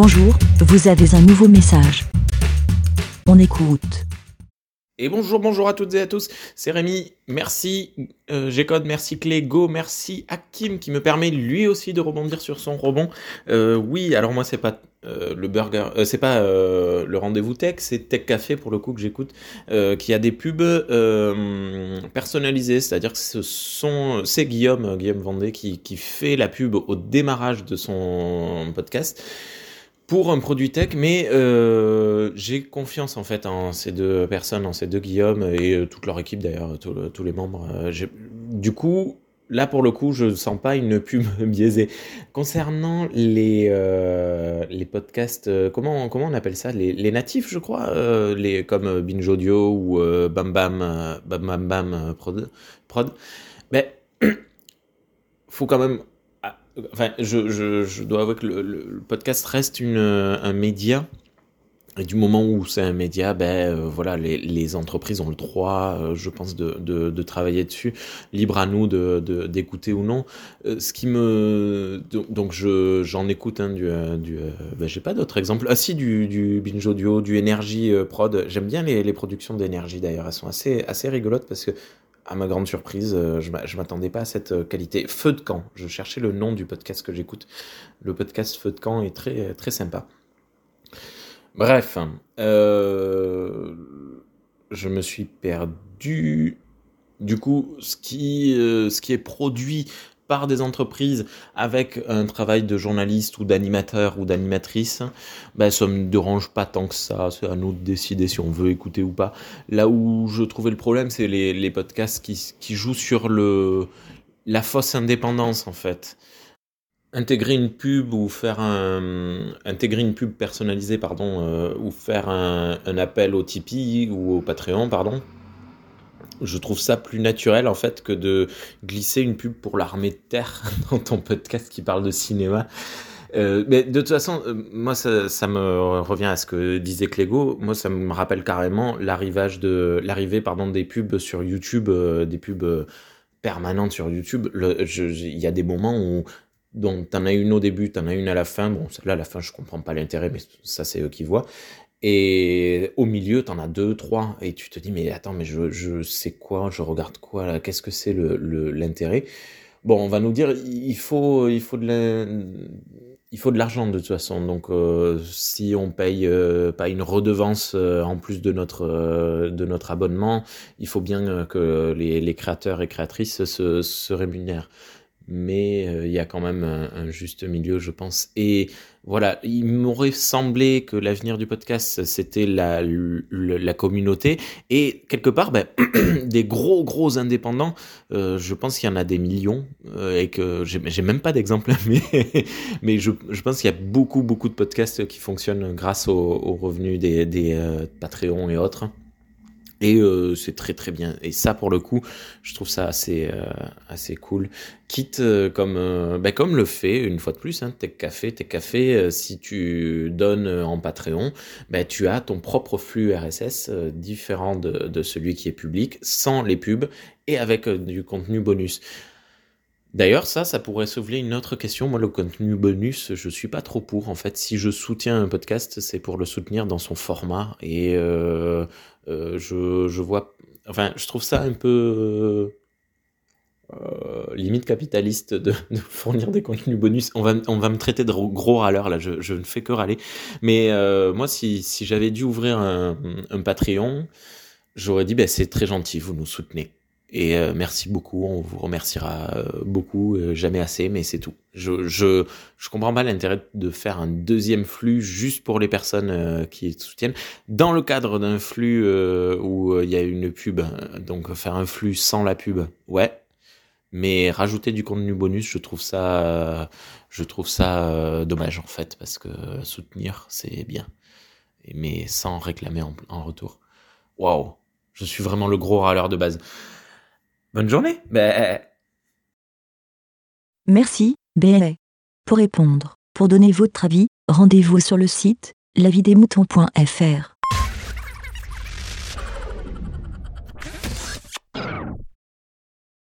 Bonjour, vous avez un nouveau message. On écoute. Et bonjour, bonjour à toutes et à tous, c'est Rémi, merci euh, G-Code, merci Clégo, merci Hakim qui me permet lui aussi de rebondir sur son rebond. Euh, oui, alors moi c'est pas euh, le burger, euh, c'est pas le rendez-vous tech, c'est Tech Café pour le coup que j'écoute, qui a des pubs personnalisées, c'est-à-dire que c'est Guillaume, Guillaume Vendée qui fait la pub au démarrage de son podcast pour un produit tech, mais euh, j'ai confiance en fait en ces deux personnes, en ces deux Guillaume et euh, toute leur équipe d'ailleurs, tous les membres. Euh, du coup, là pour le coup, je ne sens pas une pub biaisée. Concernant les, les podcasts, comment, comment on appelle ça? Les, natifs, je crois, les, comme Binge Audio ou Bam Bam, Bam Bam Prod, prod. Ben, faut quand même. Enfin, je, je, dois avouer que le, podcast reste une, euh, un média. Et du moment où c'est un média, ben euh, voilà, les, entreprises ont le droit, euh, je pense, de, de, travailler dessus. Libre à nous de, d'écouter ou non. Ce qui me donc je j'en écoute hein, du, du ben, j'ai pas d'autres exemples. Ah si du, du binge audio, du énergie prod. J'aime bien les, les productions d'énergie d'ailleurs. Elles sont assez assez rigolotes parce que à ma grande surprise, euh, je je m'attendais pas à cette euh, qualité. Feu de camp. Je cherchais le nom du podcast que j'écoute. Le podcast Feu de camp est très très sympa. Bref, euh, je me suis perdu. Du coup, ce qui est produit par des entreprises avec un travail de journaliste ou d'animateur ou d'animatrice, ben, ça me dérange pas tant que ça. C'est à nous de décider si on veut écouter ou pas. Là où je trouvais le problème, c'est les, podcasts qui, qui jouent sur le, la fausse indépendance, en fait. Intégrer une pub ou faire un intégrer une pub personnalisée pardon euh, ou faire un, un appel au Tipeee ou au Patreon pardon je trouve ça plus naturel en fait que de glisser une pub pour l'armée de terre dans ton podcast qui parle de cinéma Euh, mais de toute façon euh, moi ça, me revient à ce que disait Clégo moi ça me rappelle carrément l'arrivage de l'arrivée pardon des pubs sur YouTube euh, des pubs permanentes sur YouTube il y a des moments où donc, t'en as une au début, t'en as une à la fin. Bon, celle-là, à la fin, je comprends pas l'intérêt, mais ça, c'est eux qui voient. Et au milieu, t'en as deux, trois. Et tu te dis, mais attends, mais je, je sais quoi, je regarde quoi, qu'est-ce que c'est l'intérêt? Bon, on va nous dire, il faut, il faut de la- il faut de l'argent de toute façon. Donc, euh, si on paye euh, pas une redevance euh, en plus de notre, de notre abonnement, il faut bien que les, les créateurs et créatrices se rémunèrent mais euh, il y a quand même un, juste milieu, je pense. Et voilà, il m'aurait semblé que l'avenir du podcast, c'était la, la communauté. Et quelque part, ben, des gros, gros indépendants, euh, je pense qu'il y en a des millions, euh, et que j'ai même pas d'exemple, mais, mais je, je pense qu'il y a beaucoup, beaucoup de podcasts qui fonctionnent grâce aux, revenus des, des Patreons et autres. Et euh, c'est très très bien. Et ça, pour le coup, je trouve ça assez euh, assez cool. Quitte euh, comme euh, ben, comme le fait une fois de plus, hein, Tech Café, Tech Café. euh, si tu donnes en Patreon, ben tu as ton propre flux RSS différent de, de celui qui est public, sans les pubs et avec du contenu bonus. D'ailleurs, ça, ça pourrait soulever une autre question. Moi, le contenu bonus, je suis pas trop pour. En fait, si je soutiens un podcast, c'est pour le soutenir dans son format. Et euh, euh, je, je vois, enfin, je trouve ça un peu euh, limite capitaliste de, de fournir des contenus bonus. On va, on va me traiter de gros râleur là. Je, je ne fais que râler. Mais euh, moi, si, si j'avais dû ouvrir un, un Patreon, j'aurais dit, ben, c'est très gentil, vous nous soutenez. Et euh, merci beaucoup, on vous remerciera euh, beaucoup, euh, jamais assez, mais c'est tout. Je, je, je comprends pas l'intérêt de faire un deuxième flux juste pour les personnes euh, qui soutiennent. Dans le cadre d'un flux euh, où euh, il y a une pub, donc faire un flux sans la pub, ouais. Mais rajouter du contenu bonus, je trouve ça, je trouve ça dommage en fait, parce que soutenir c'est bien, mais sans réclamer en, en retour. Waouh, je suis vraiment le gros râleur de base. Bonne journée. Ben, Merci, BLA. Pour répondre, pour donner votre avis, rendez-vous sur le site lavidemouton.fr.